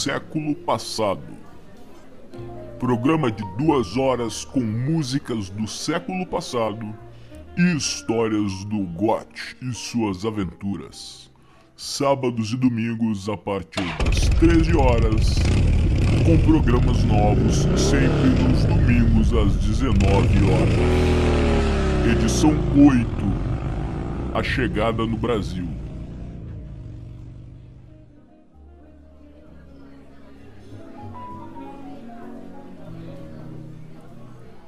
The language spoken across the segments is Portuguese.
século passado. Programa de duas horas com músicas do século passado e histórias do GOT e suas aventuras. Sábados e domingos a partir das 13 horas, com programas novos sempre nos domingos às 19 horas. Edição 8 A Chegada no Brasil.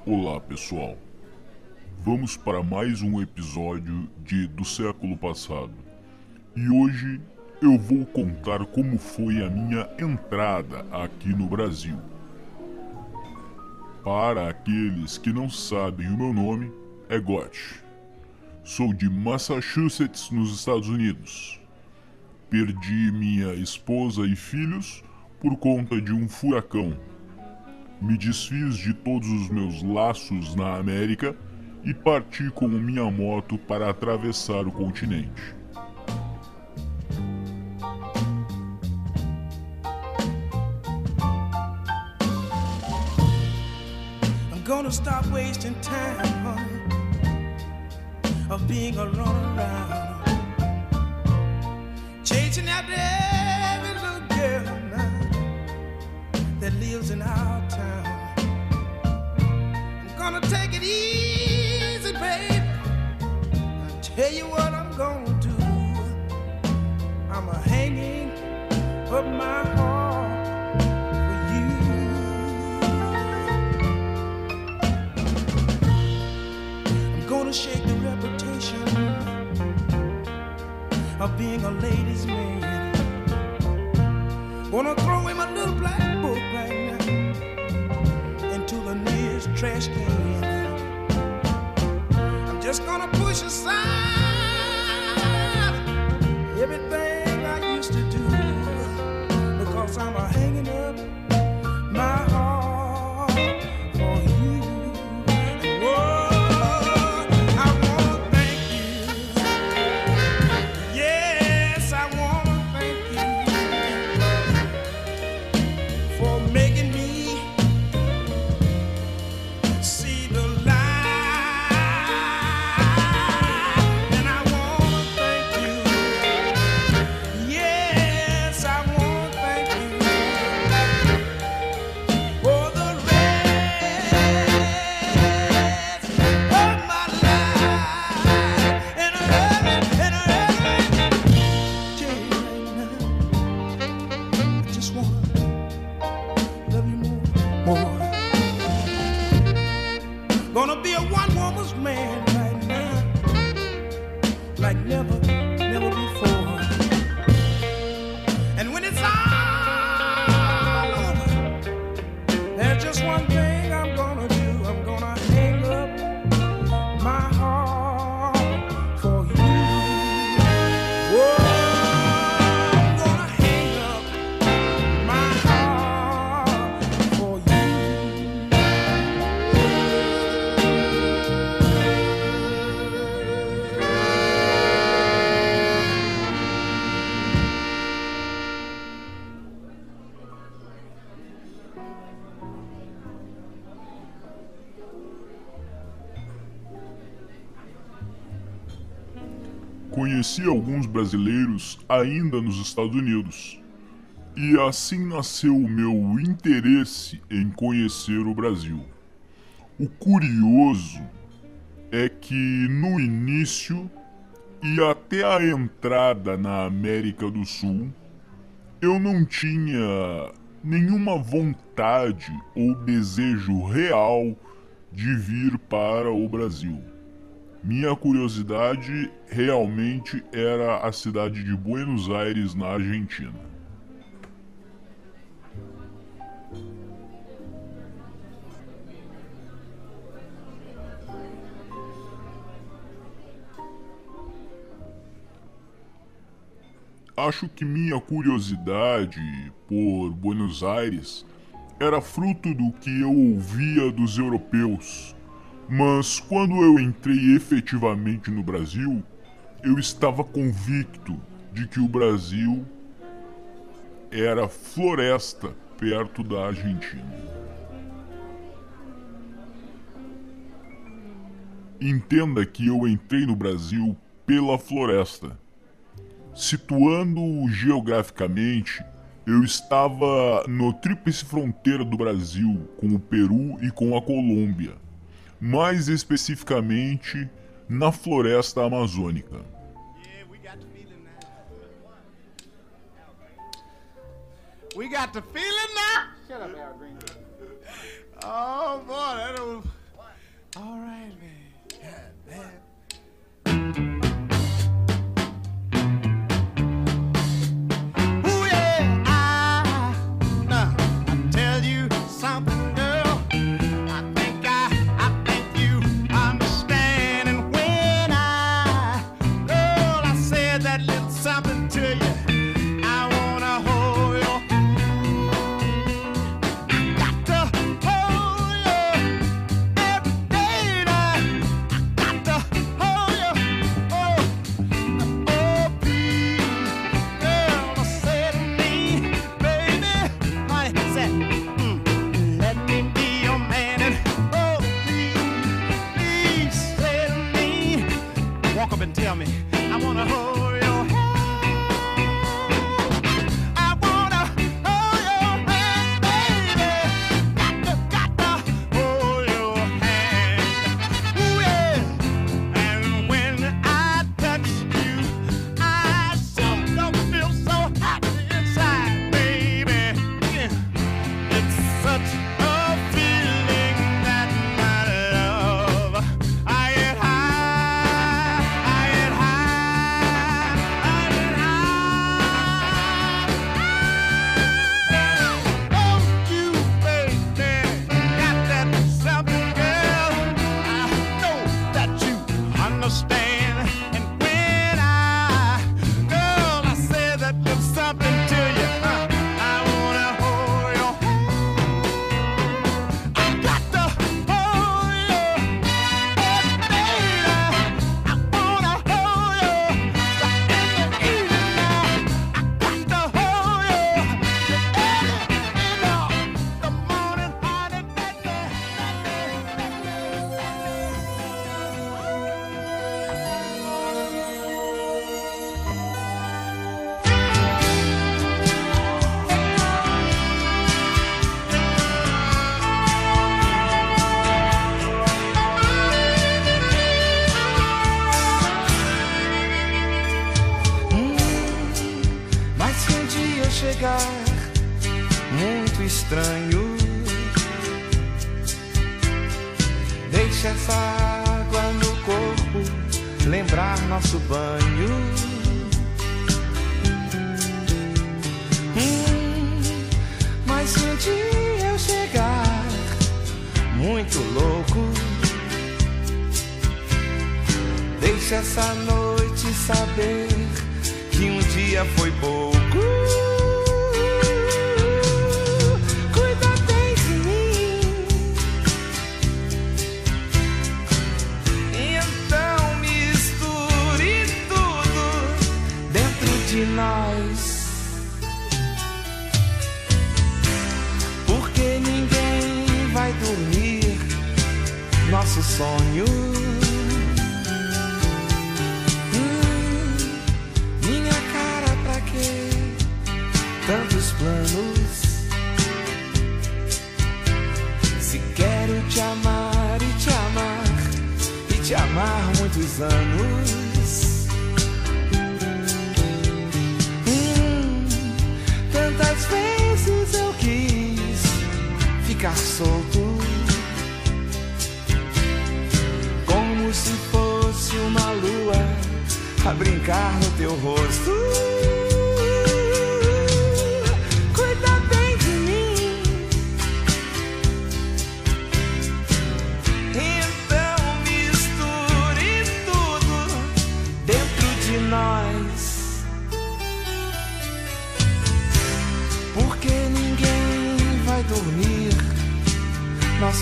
Olá pessoal, vamos para mais um episódio de Do Século Passado e hoje eu vou contar como foi a minha entrada aqui no Brasil. Para aqueles que não sabem o meu nome, é Gotch. Sou de Massachusetts, nos Estados Unidos. Perdi minha esposa e filhos por conta de um furacão me desfiz de todos os meus laços na América e parti com minha moto para atravessar o continente. Gonna stop wasting time, honey, of being alone around, chasing after lives in our town. I'm gonna take it easy, babe. I'll tell you what I'm gonna do. I'm a hanging up my heart for you. I'm gonna shake the reputation of being a ladies' man. Gonna throw away my little black trash can. I'm just gonna push aside Conheci alguns brasileiros ainda nos Estados Unidos. E assim nasceu o meu interesse em conhecer o Brasil. O curioso é que no início e até a entrada na América do Sul, eu não tinha nenhuma vontade ou desejo real de vir para o Brasil. Minha curiosidade realmente era a cidade de Buenos Aires, na Argentina. Acho que minha curiosidade por Buenos Aires era fruto do que eu ouvia dos europeus. Mas quando eu entrei efetivamente no Brasil, eu estava convicto de que o Brasil era floresta perto da Argentina. Entenda que eu entrei no Brasil pela floresta. Situando geograficamente, eu estava no tríplice fronteira do Brasil com o Peru e com a Colômbia mais especificamente na floresta amazônica. We got the feeling now. Shut up, Al Green. Oh boy, all right, man.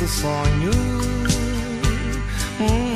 nosso sonho. Hum.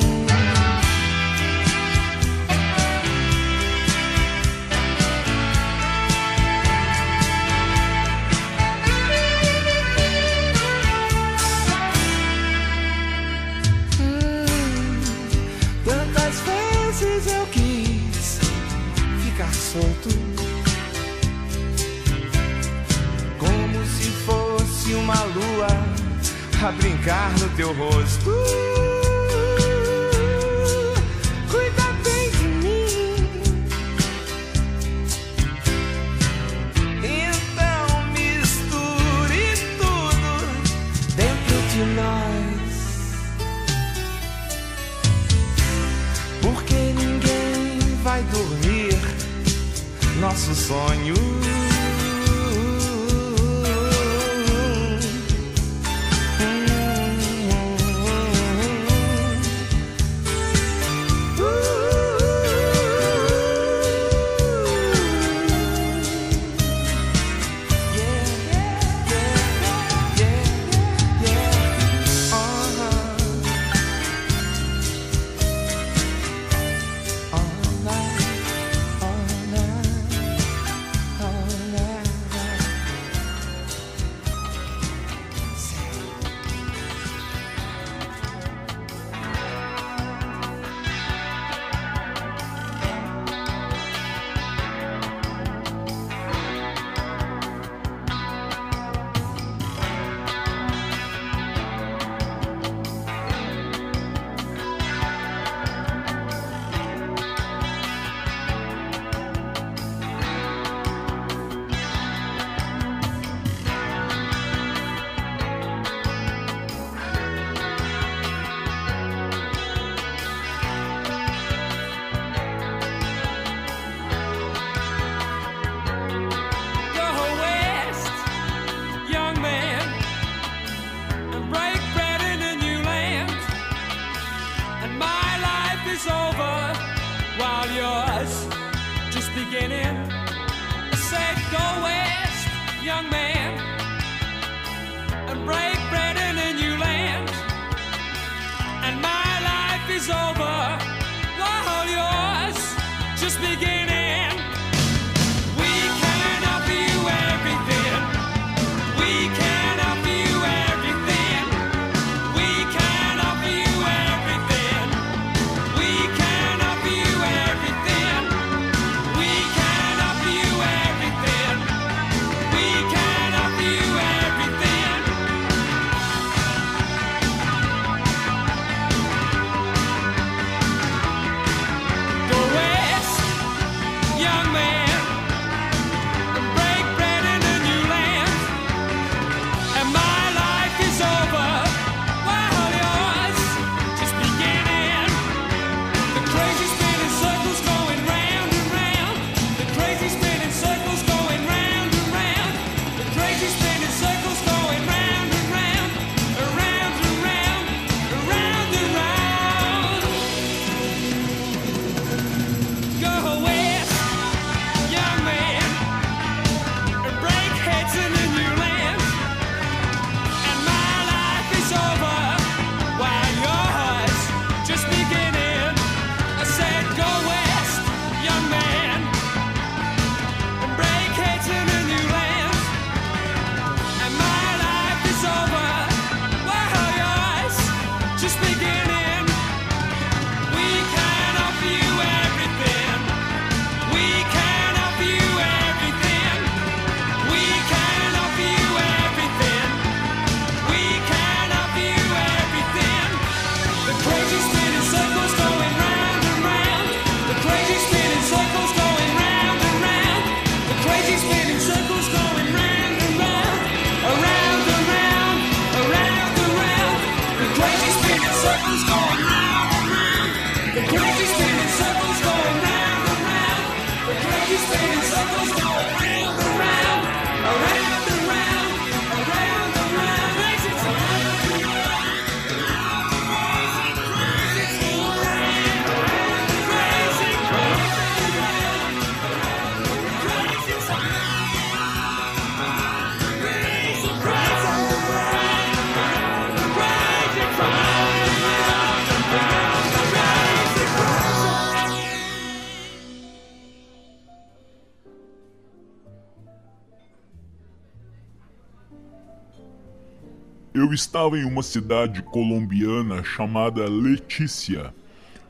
Estava em uma cidade colombiana chamada Letícia,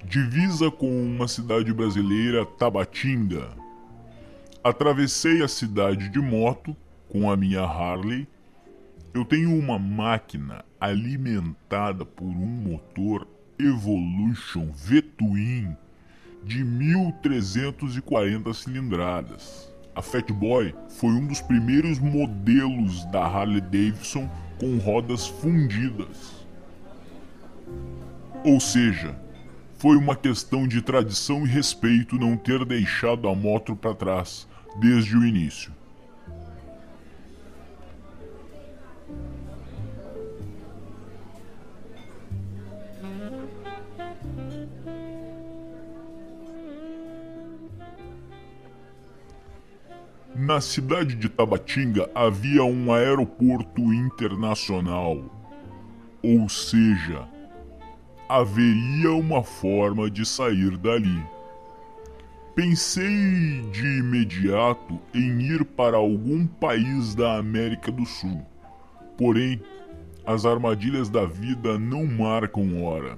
divisa com uma cidade brasileira, Tabatinga. Atravessei a cidade de moto com a minha Harley. Eu tenho uma máquina alimentada por um motor Evolution V-Twin de 1340 cilindradas. A Fat Boy foi um dos primeiros modelos da Harley Davidson com rodas fundidas. Ou seja, foi uma questão de tradição e respeito não ter deixado a moto para trás desde o início. Na cidade de Tabatinga havia um aeroporto internacional. Ou seja, haveria uma forma de sair dali. Pensei de imediato em ir para algum país da América do Sul. Porém, as armadilhas da vida não marcam hora.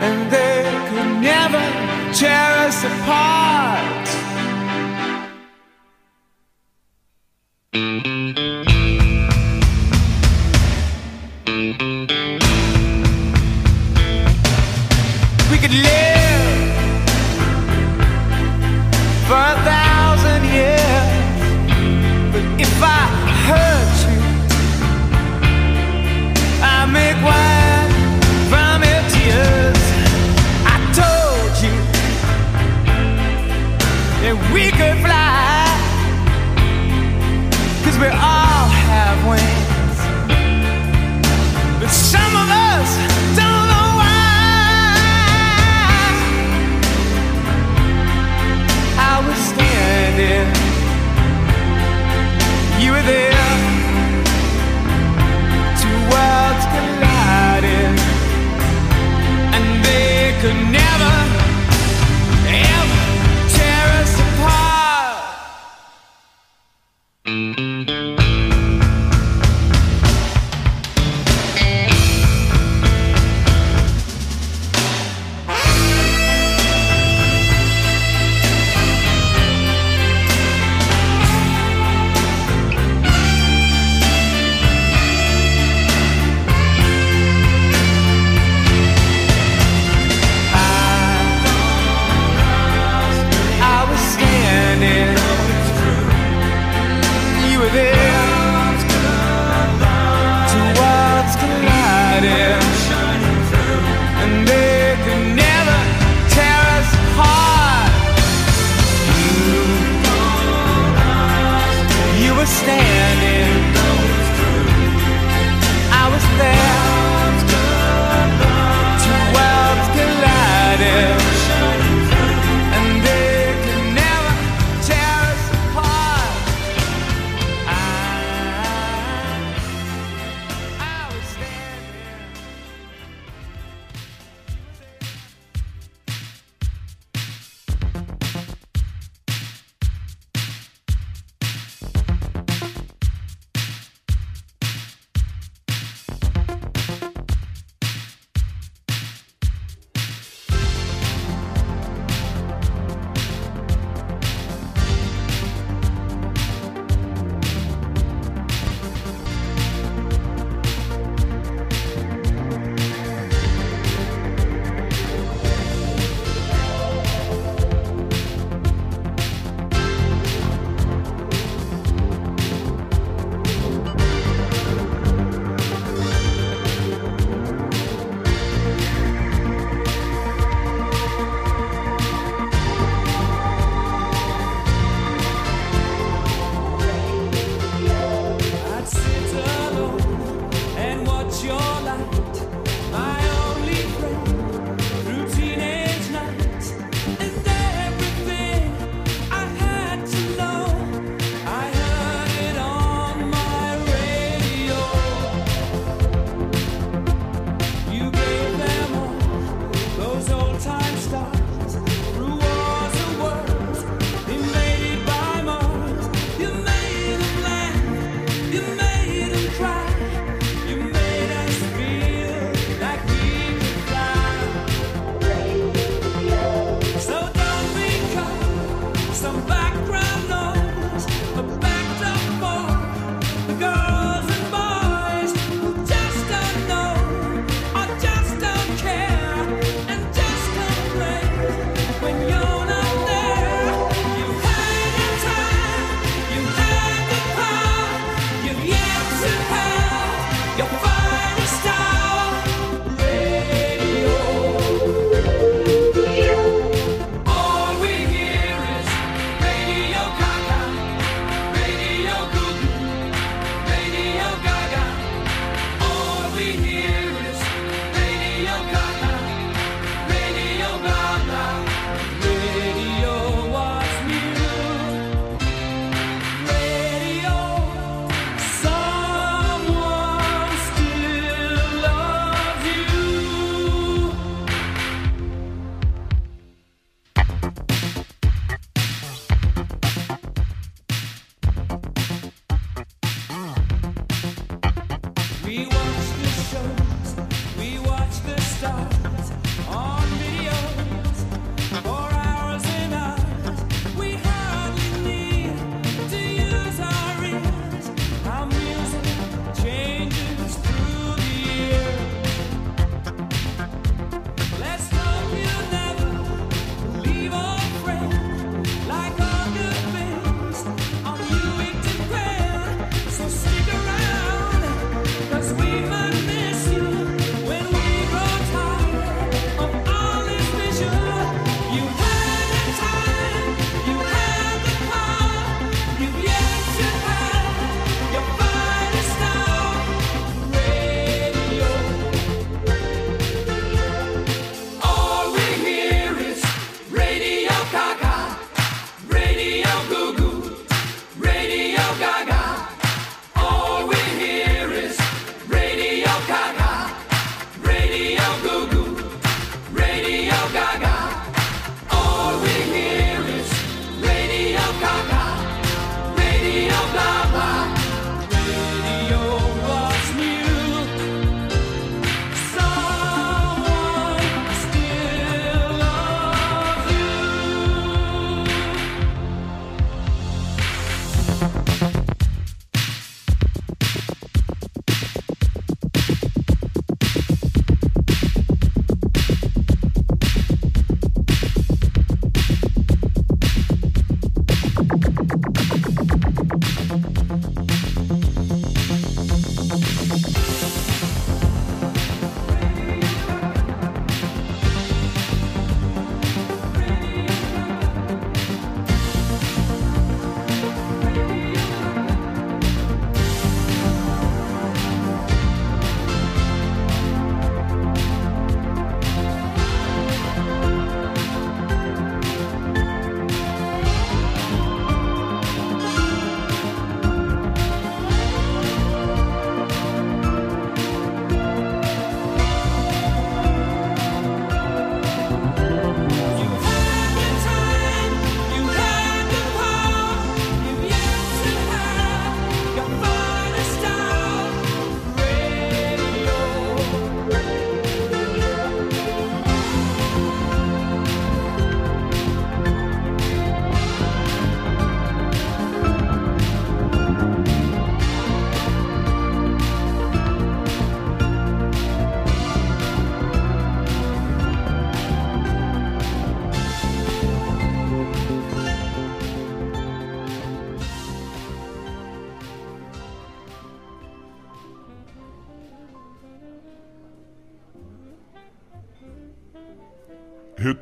and they could never tear us apart. That we could fly, cause we all have wings. But some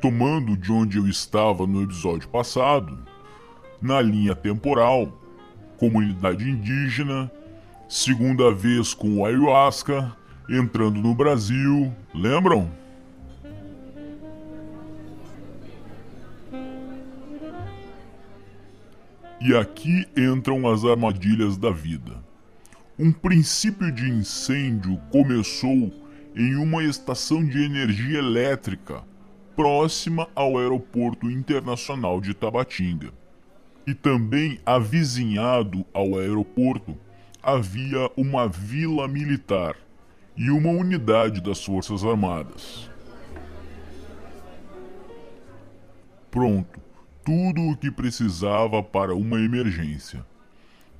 Retomando de onde eu estava no episódio passado, na linha temporal, comunidade indígena, segunda vez com o ayahuasca, entrando no Brasil, lembram? E aqui entram as armadilhas da vida. Um princípio de incêndio começou em uma estação de energia elétrica próxima ao Aeroporto Internacional de Tabatinga. E também avizinhado ao aeroporto havia uma vila militar e uma unidade das Forças Armadas. Pronto, tudo o que precisava para uma emergência.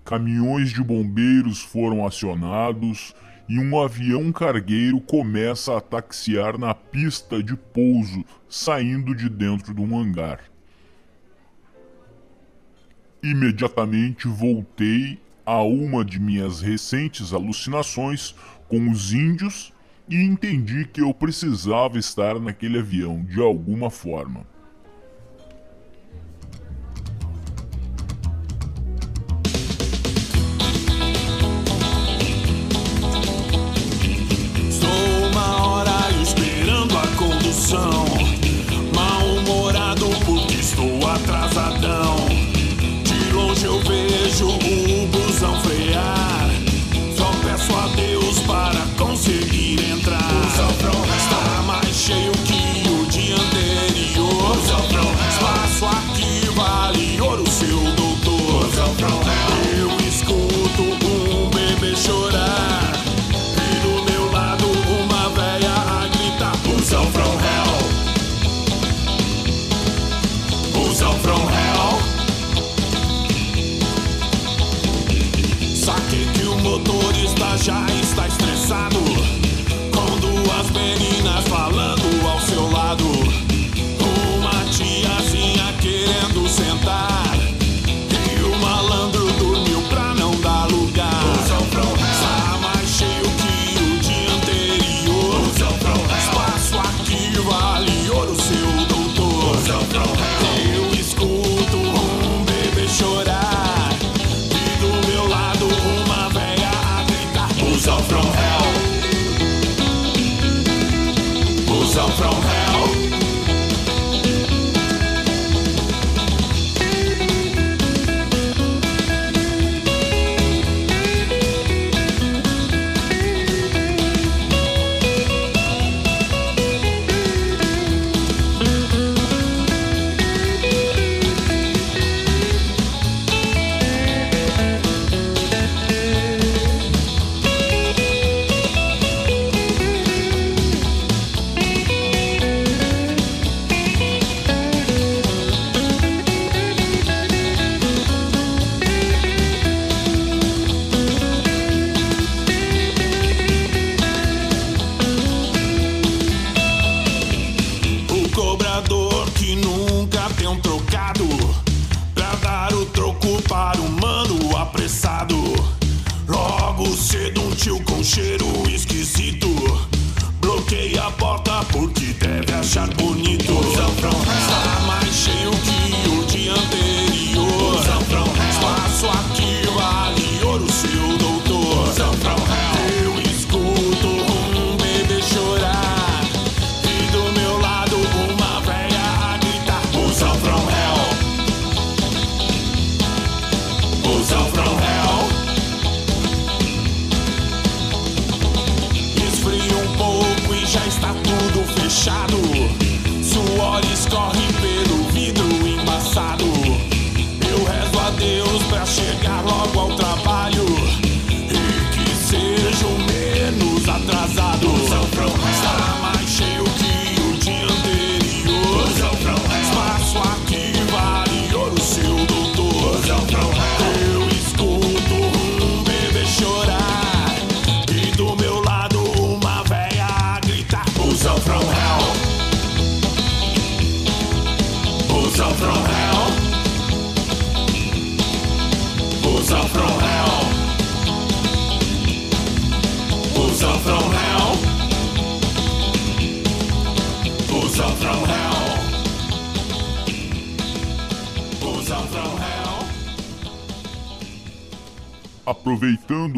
Caminhões de bombeiros foram acionados e um avião cargueiro começa a taxiar na pista de pouso saindo de dentro de um hangar. Imediatamente voltei a uma de minhas recentes alucinações com os índios e entendi que eu precisava estar naquele avião de alguma forma. Mal-humorado porque estou atrasadão.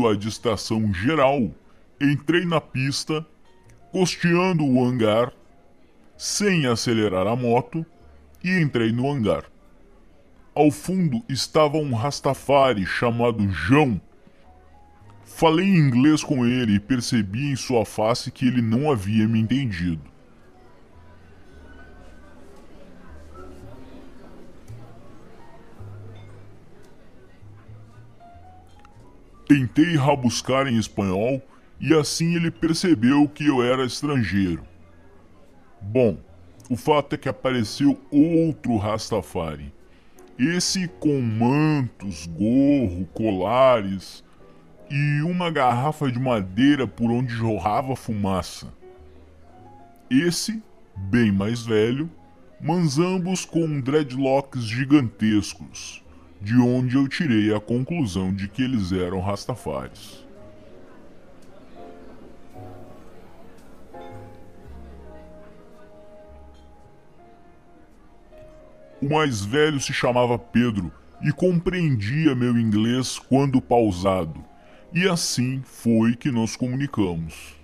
Aproveitando a distração geral, entrei na pista, costeando o hangar, sem acelerar a moto, e entrei no hangar. Ao fundo estava um Rastafari chamado João. Falei em inglês com ele e percebi em sua face que ele não havia me entendido. Tentei rabuscar em espanhol e assim ele percebeu que eu era estrangeiro. Bom, o fato é que apareceu outro Rastafari. Esse com mantos, gorro, colares e uma garrafa de madeira por onde jorrava fumaça. Esse, bem mais velho, mas ambos com dreadlocks gigantescos, de onde eu tirei a conclusão de que eles eram Rastafaris. O mais velho se chamava Pedro e compreendia meu inglês quando pausado, e assim foi que nos comunicamos.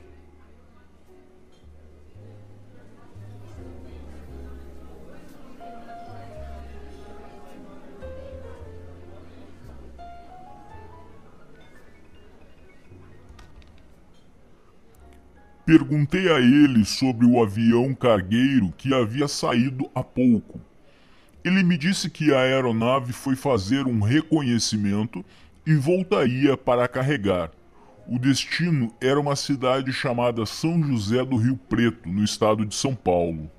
Perguntei a ele sobre o avião cargueiro que havia saído há pouco. Ele me disse que a aeronave foi fazer um reconhecimento e voltaria para carregar. O destino era uma cidade chamada São José do Rio Preto, no estado de São Paulo.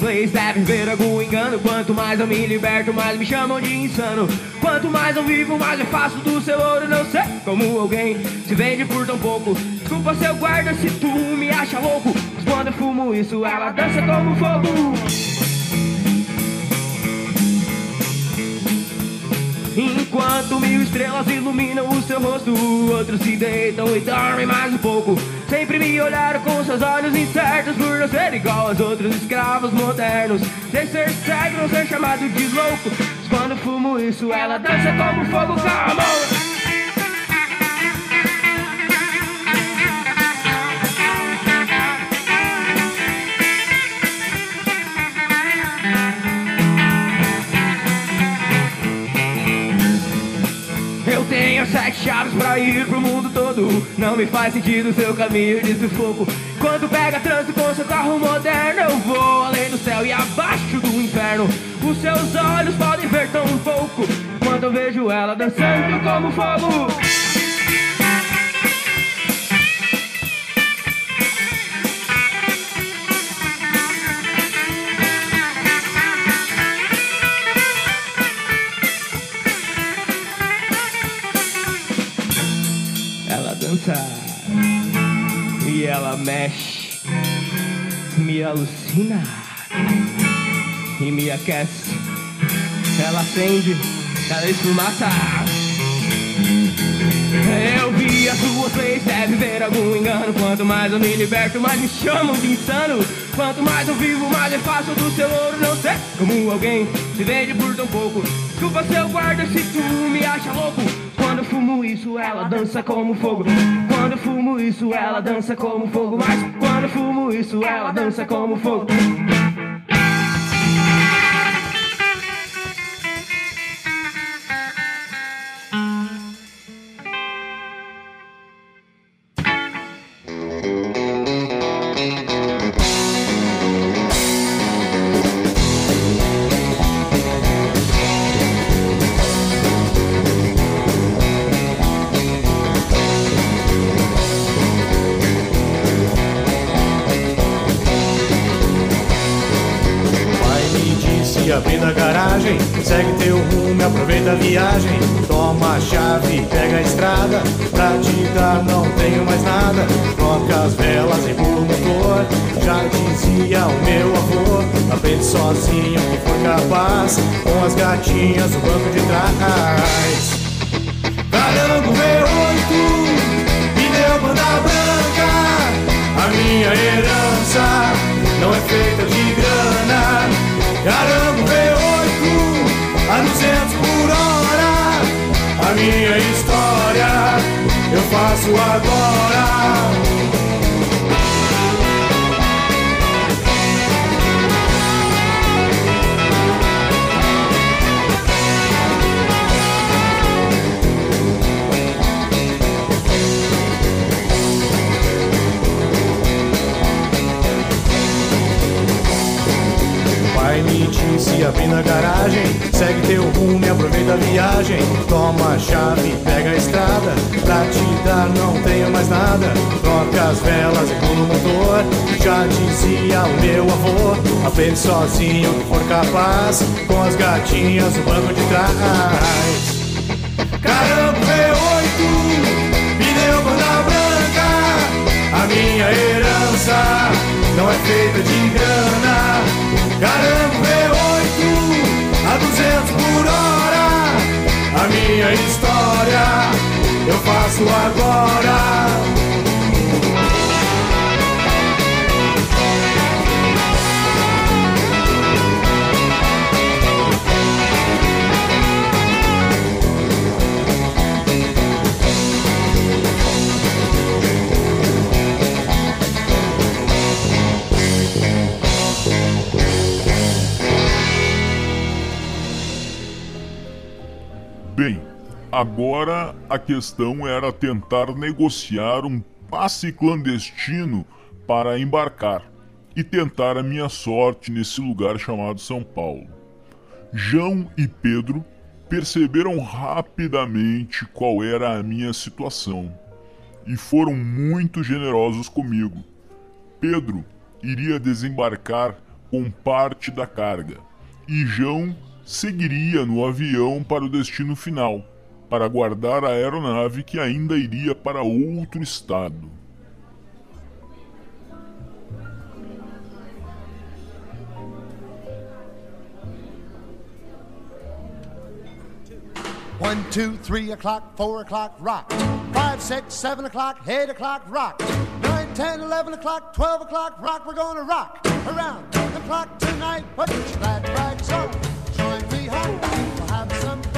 Leis devem ver algum engano. Quanto mais eu me liberto, mais me chamam de insano. Quanto mais eu vivo, mais eu faço do seu ouro. Não sei como alguém se vende por tão pouco. Desculpa seu guarda se tu me acha louco. Mas quando eu fumo isso, ela dança como fogo. Enquanto mil estrelas iluminam o seu rosto Outros se deitam e dormem mais um pouco Sempre me olharam com seus olhos incertos Por não ser igual aos outros escravos modernos Sem ser cego, não ser chamado de louco Mas quando fumo isso, ela dança como fogo Come on! Eu chaves pra ir pro mundo todo. Não me faz sentido seu caminho de sufoco. Quando pega trânsito com seu carro moderno Eu vou além do céu e abaixo do inferno. Os seus olhos podem ver tão pouco Quando eu vejo ela dançando como fogo e ela mexe, me alucina e me aquece. Ela acende, ela esfumaça. Eu vi as suas leis, deve ver algum engano. Quanto mais eu me liberto, mais me chamam de insano. Quanto mais eu vivo, mais eu faço do seu ouro. Não sei como alguém se vende por tão pouco. Desculpa seu guarda se tu me acha louco. Fumo isso, ela dança como fogo. Quando eu fumo isso, ela dança como fogo. Mas quando eu fumo isso, ela dança como fogo. Disse abrindo a garagem Segue teu rumo e aproveita a viagem. Toma a chave, pega a estrada Pra te dar não tenho mais nada. Troca as velas e pula o motor Já dizia o meu avô Aprende sozinho que for capaz Com as gatinhas no banco de trás. Caramba, V8 Pneu banda branca A minha herança não é feita de grana. Caramba, V8 a 200 por hora. A minha história eu faço agora agora a questão era tentar negociar um passe clandestino para embarcar e tentar a minha sorte nesse lugar chamado São Paulo. João e Pedro perceberam rapidamente qual era a minha situação e foram muito generosos comigo. Pedro iria desembarcar com parte da carga e João seguiria no avião para o destino final, para guardar a aeronave que ainda iria para outro estado. One, two, three o'clock, four o'clock, rock. Five, six, seven o'clock, eight o'clock, rock. Nine, ten, eleven o'clock, twelve o'clock, rock. We're gonna rock around the clock tonight. Put your glad rags on. Join me home. We'll have some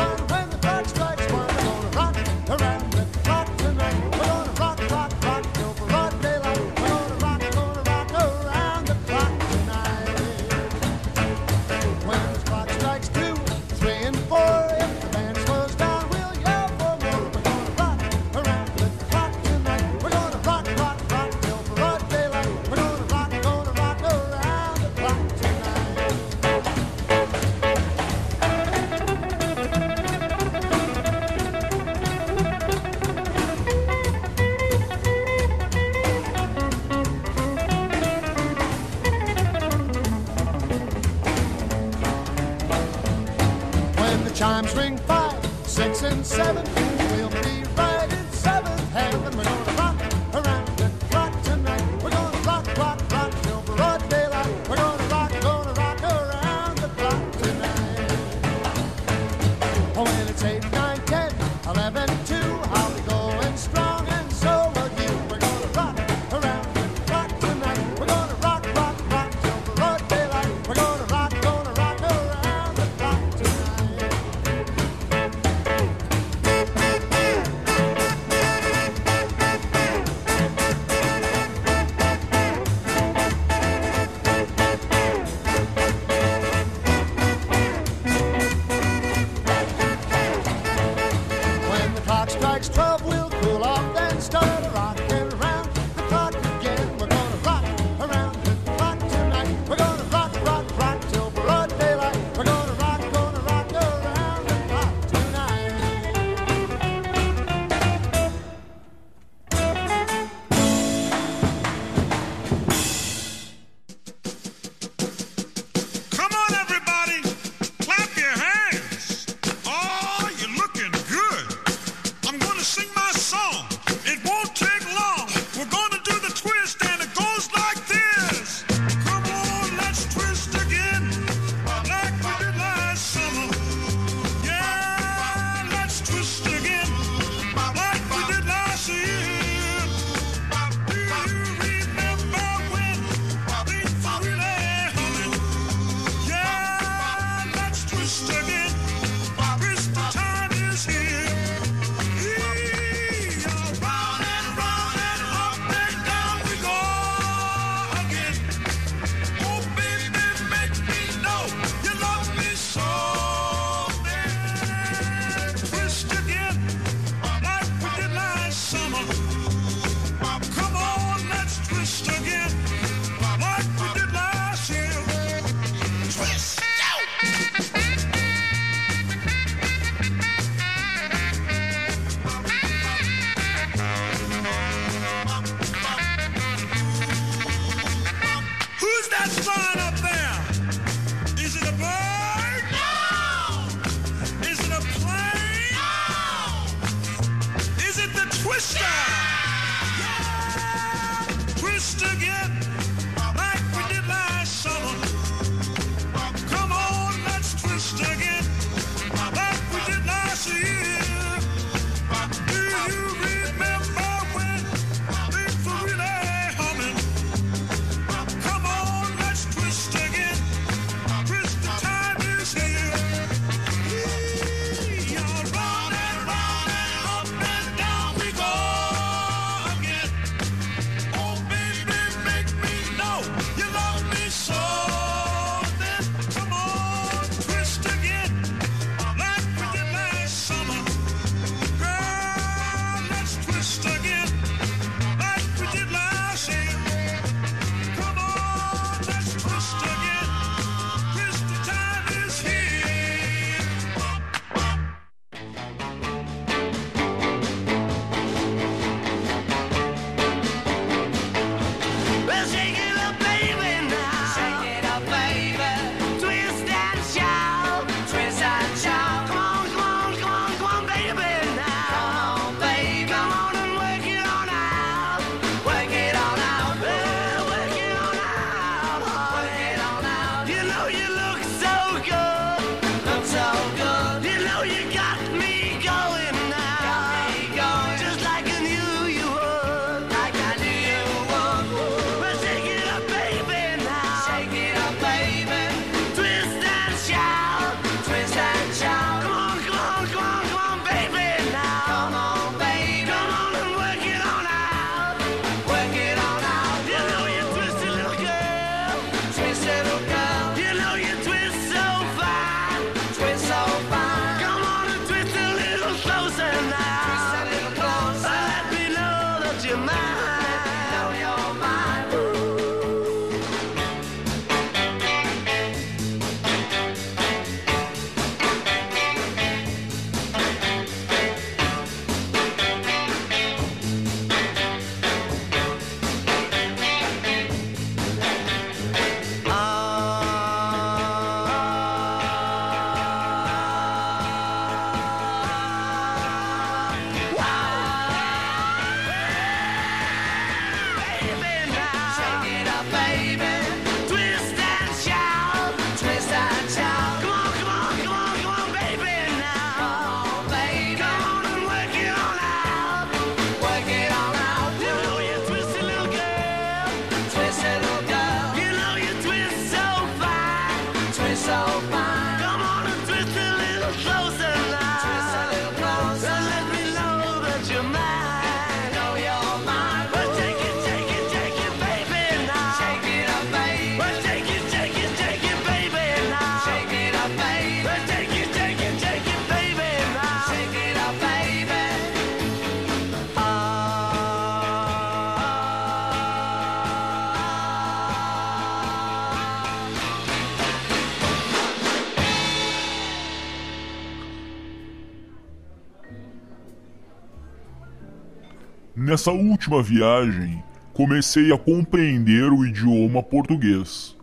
Nessa última viagem, comecei a compreender o idioma português.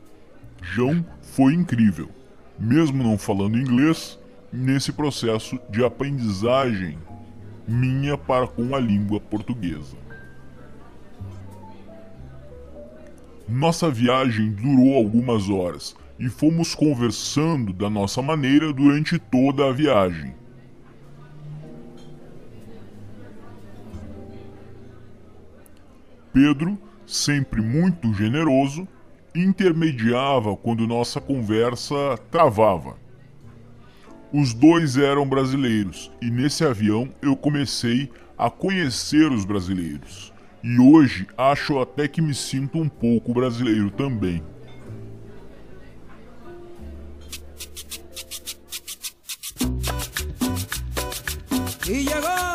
João foi incrível. Mesmo não falando inglês, nesse processo de aprendizagem minha para com a língua portuguesa. Nossa viagem durou algumas horas e fomos conversando da nossa maneira durante toda a viagem. Pedro, sempre muito generoso, intermediava quando nossa conversa travava. Os dois eram brasileiros e nesse avião eu comecei a conhecer os brasileiros. E hoje acho até que me sinto um pouco brasileiro também. E agora...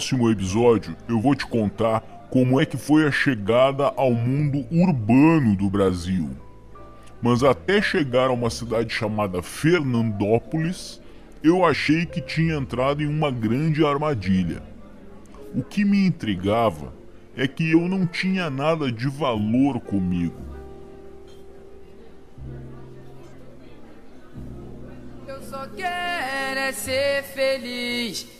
próximo episódio, eu vou te contar como é que foi a chegada ao mundo urbano do Brasil. Mas até chegar a uma cidade chamada Fernandópolis, eu achei que tinha entrado em uma grande armadilha. O que me intrigava é que eu não tinha nada de valor comigo. Eu só quero é ser feliz.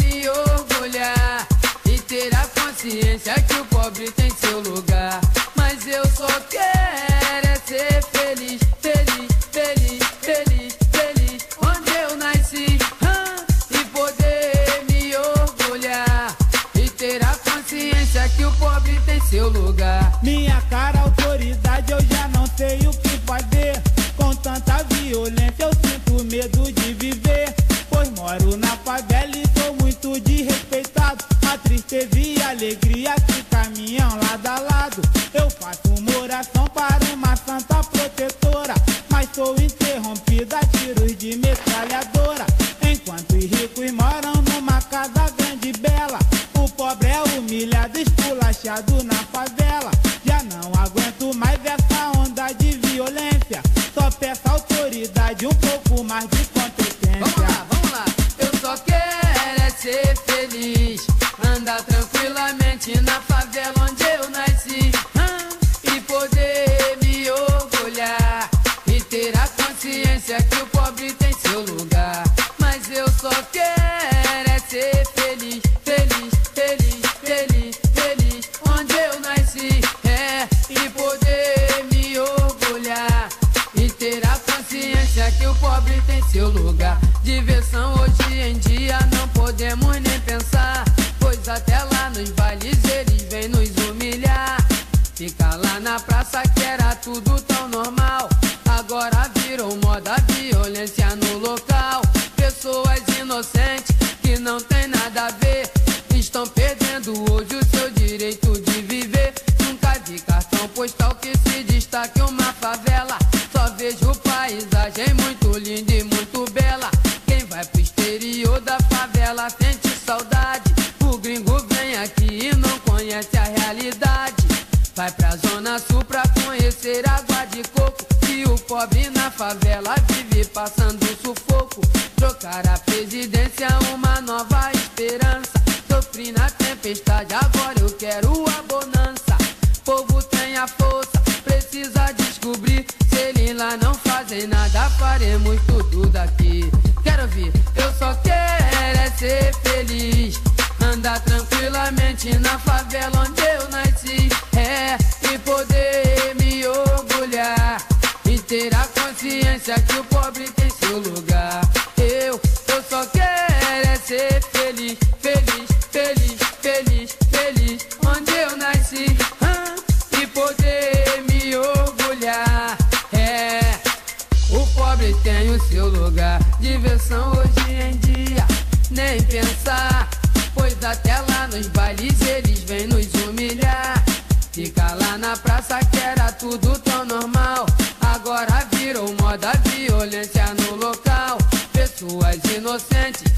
me consciência que o pobre tem seu lugar. Mas eu só quero é ser feliz, feliz, feliz, feliz, feliz. Onde eu nasci. ah, E poder me orgulhar. E ter a consciência que o pobre tem seu lugar. Minha cara, alegria violência no local. Pessoas inocentes que não tem nada a ver. Estão perdendo hoje o seu direito de viver. Nunca vi cartão postal que se destaque uma favela. Só vejo paisagem muito linda e muito bela. Quem vai pro exterior da favela sente saudade. O gringo vem aqui e não conhece a realidade. Vai pra zona sul pra conhecer água de coco. E o pobre na favela passando sufoco. Trocar a presidência, uma nova esperança. Sofri na tempestade, agora eu quero a bonança. Povo tem a força, precisa descobrir. Se eles lá não fazem nada, faremos tudo daqui. Quero ver, eu só quero é ser feliz. Andar tranquilamente na favela onde eu nasci. É, que o pobre tem seu lugar. Eu, eu só quero é ser feliz, feliz, feliz, feliz, feliz. Onde eu nasci. Ah, e poder me orgulhar. É, o pobre tem o seu lugar. Diversão hoje em dia, nem pensar. Pois até lá nos bailes violência no local. Pessoas inocentes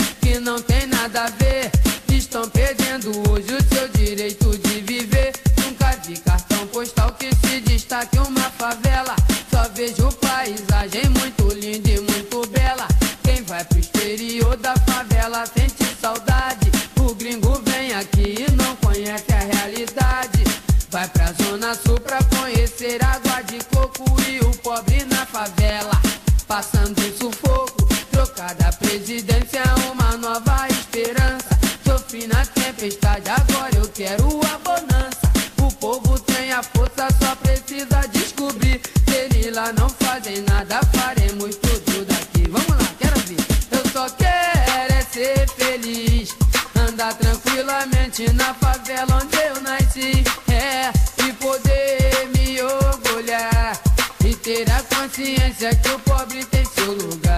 sufoco, trocada a presidência, uma nova esperança. Sofri na tempestade, agora eu quero a bonança. O povo tem a força, só precisa descobrir. Se eles lá não fazem nada, faremos tudo daqui. Vamos lá, quero ver. Eu só quero é ser feliz. Andar tranquilamente na favela onde eu nasci. É, e poder me orgulhar. E ter a consciência que o pobre lugar.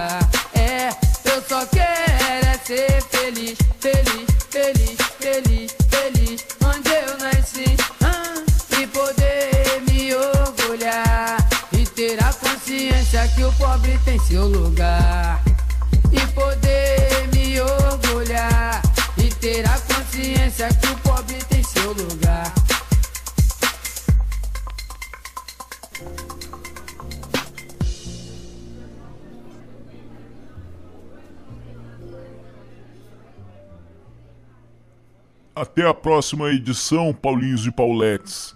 Até a próxima edição, Paulinhos e Pauletes.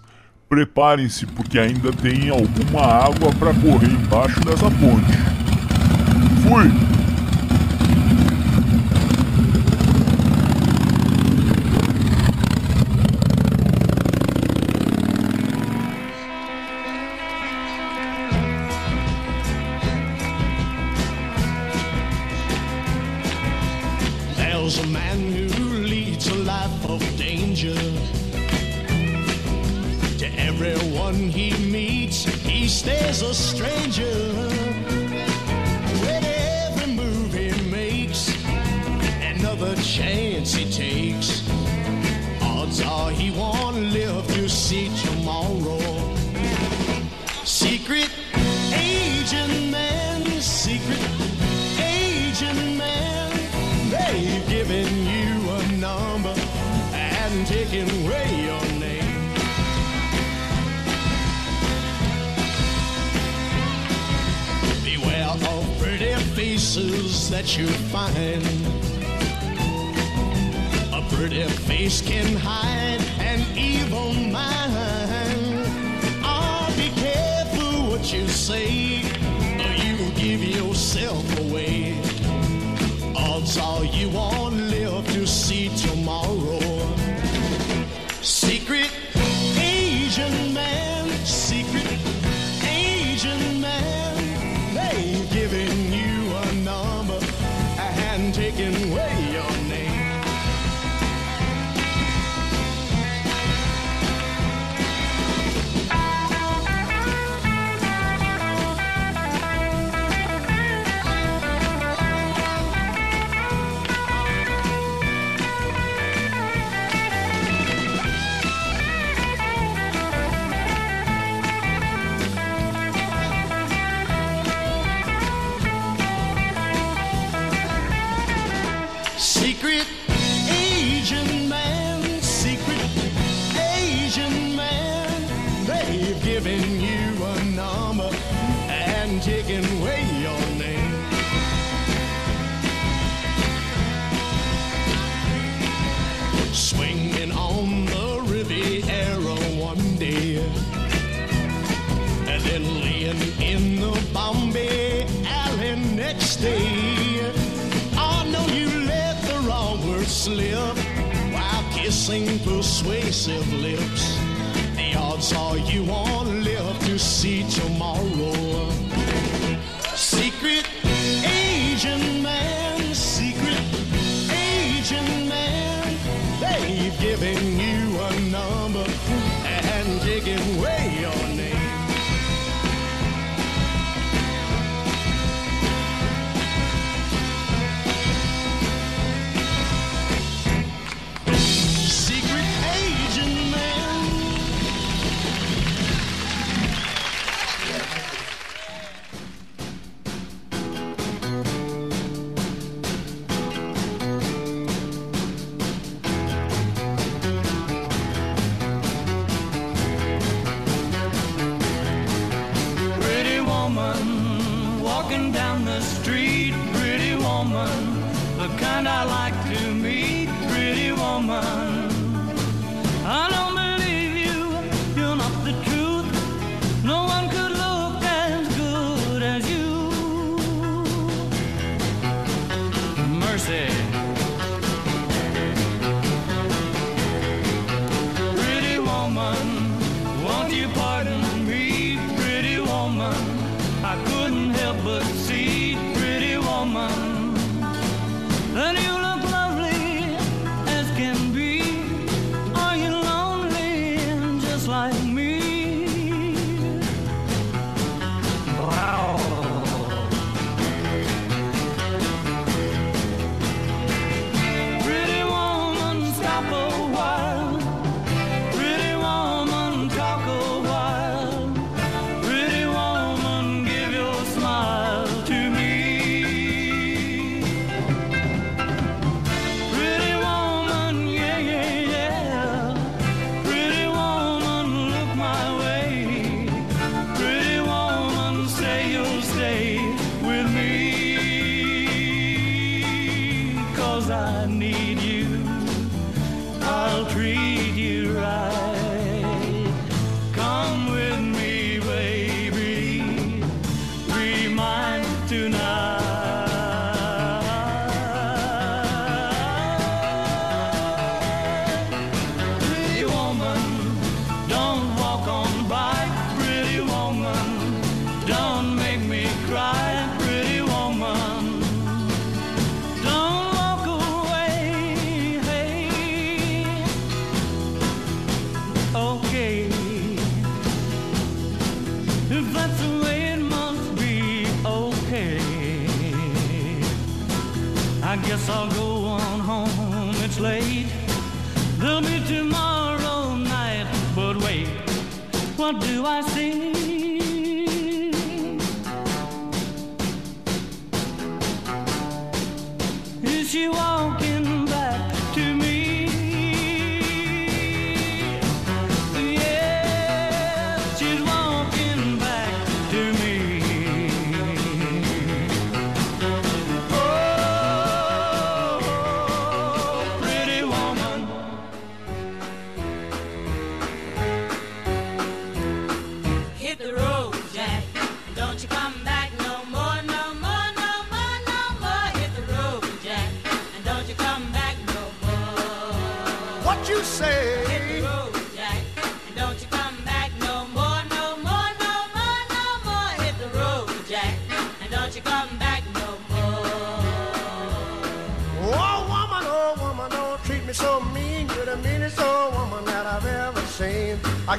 Preparem-se porque ainda tem alguma água para correr embaixo dessa ponte. Fui! Faces that you find. A pretty face can hide an evil mind. Oh, be careful what you say, or you will give yourself away. Odds are you won't lips. The odds are you won't live to see tomorrow. I need.